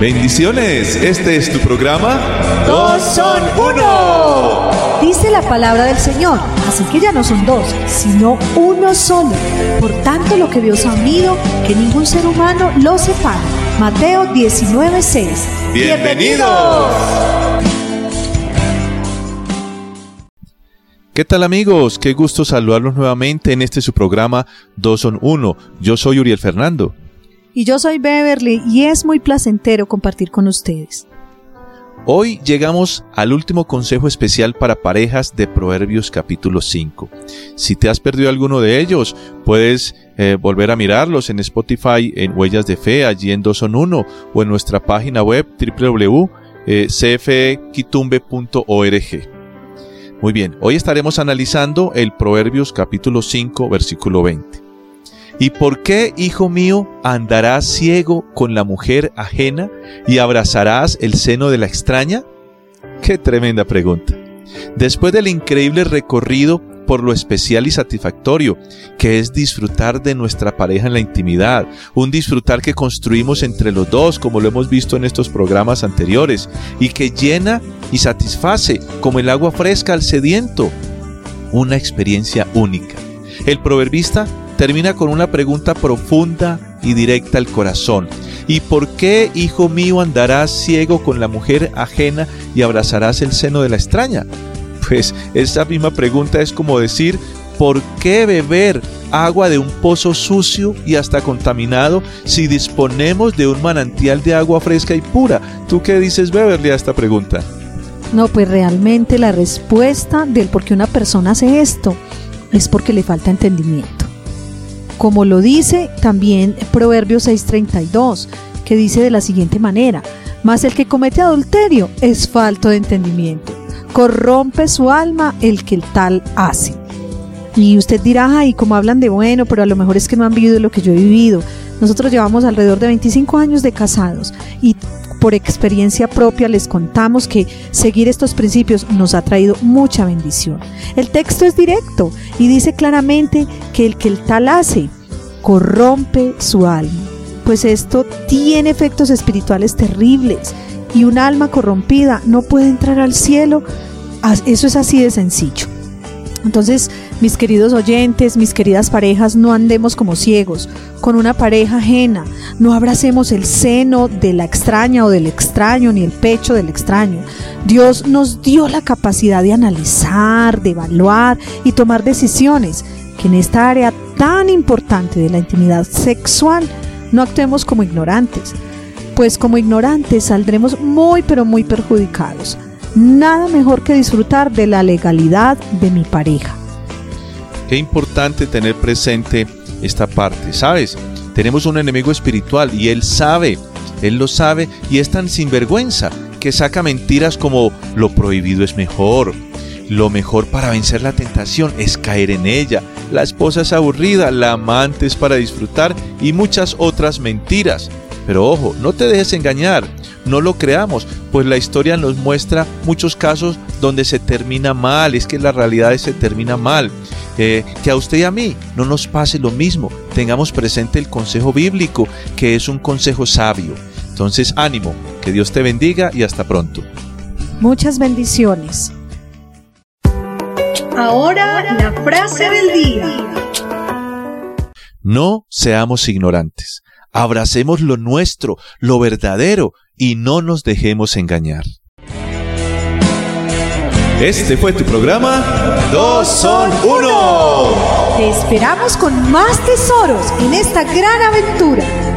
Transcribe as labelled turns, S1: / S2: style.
S1: Bendiciones, este es tu programa. Dos son uno.
S2: Dice la palabra del Señor, así que ya no son dos, sino uno solo. Por tanto, lo que Dios ha unido, que ningún ser humano lo separe. Mateo 19:6.
S1: Bienvenidos. ¿Qué tal amigos? Qué gusto saludarlos nuevamente en este su programa Dos son uno. Yo soy Uriel Fernando.
S2: Y yo soy Beverly y es muy placentero compartir con ustedes.
S1: Hoy llegamos al último consejo especial para parejas de Proverbios capítulo 5. Si te has perdido alguno de ellos, puedes eh, volver a mirarlos en Spotify, en Huellas de Fe, allí en 2 son 1 o en nuestra página web www.cfquitumbe.org. Muy bien, hoy estaremos analizando el Proverbios capítulo 5 versículo 20. ¿Y por qué, hijo mío, andarás ciego con la mujer ajena y abrazarás el seno de la extraña? Qué tremenda pregunta. Después del increíble recorrido por lo especial y satisfactorio, que es disfrutar de nuestra pareja en la intimidad, un disfrutar que construimos entre los dos, como lo hemos visto en estos programas anteriores, y que llena y satisface como el agua fresca al sediento, una experiencia única. El proverbista termina con una pregunta profunda y directa al corazón. ¿Y por qué, hijo mío, andarás ciego con la mujer ajena y abrazarás el seno de la extraña? Pues esa misma pregunta es como decir, ¿por qué beber agua de un pozo sucio y hasta contaminado si disponemos de un manantial de agua fresca y pura? ¿Tú qué dices, Beverly, a esta pregunta?
S2: No, pues realmente la respuesta del por qué una persona hace esto es porque le falta entendimiento como lo dice también Proverbios 6:32, que dice de la siguiente manera, mas el que comete adulterio es falto de entendimiento, corrompe su alma el que el tal hace. Y usted dirá, ay, como hablan de bueno, pero a lo mejor es que no han vivido lo que yo he vivido. Nosotros llevamos alrededor de 25 años de casados y por experiencia propia les contamos que seguir estos principios nos ha traído mucha bendición. El texto es directo y dice claramente que el que el tal hace corrompe su alma, pues esto tiene efectos espirituales terribles y un alma corrompida no puede entrar al cielo. Eso es así de sencillo. Entonces, mis queridos oyentes, mis queridas parejas, no andemos como ciegos con una pareja ajena, no abracemos el seno de la extraña o del extraño, ni el pecho del extraño. Dios nos dio la capacidad de analizar, de evaluar y tomar decisiones, que en esta área tan importante de la intimidad sexual no actuemos como ignorantes, pues como ignorantes saldremos muy pero muy perjudicados nada mejor que disfrutar de la legalidad de mi pareja.
S1: Qué importante tener presente esta parte, ¿sabes? Tenemos un enemigo espiritual y él sabe, él lo sabe y es tan sinvergüenza que saca mentiras como lo prohibido es mejor, lo mejor para vencer la tentación es caer en ella, la esposa es aburrida, la amante es para disfrutar y muchas otras mentiras. Pero ojo, no te dejes engañar, no lo creamos, pues la historia nos muestra muchos casos donde se termina mal, es que la realidad se termina mal. Eh, que a usted y a mí no nos pase lo mismo, tengamos presente el consejo bíblico, que es un consejo sabio. Entonces, ánimo, que Dios te bendiga y hasta pronto.
S2: Muchas bendiciones. Ahora la frase del día.
S1: No seamos ignorantes abracemos lo nuestro, lo verdadero, y no nos dejemos engañar. Este fue tu programa Dos son uno.
S2: Te esperamos con más tesoros en esta gran aventura.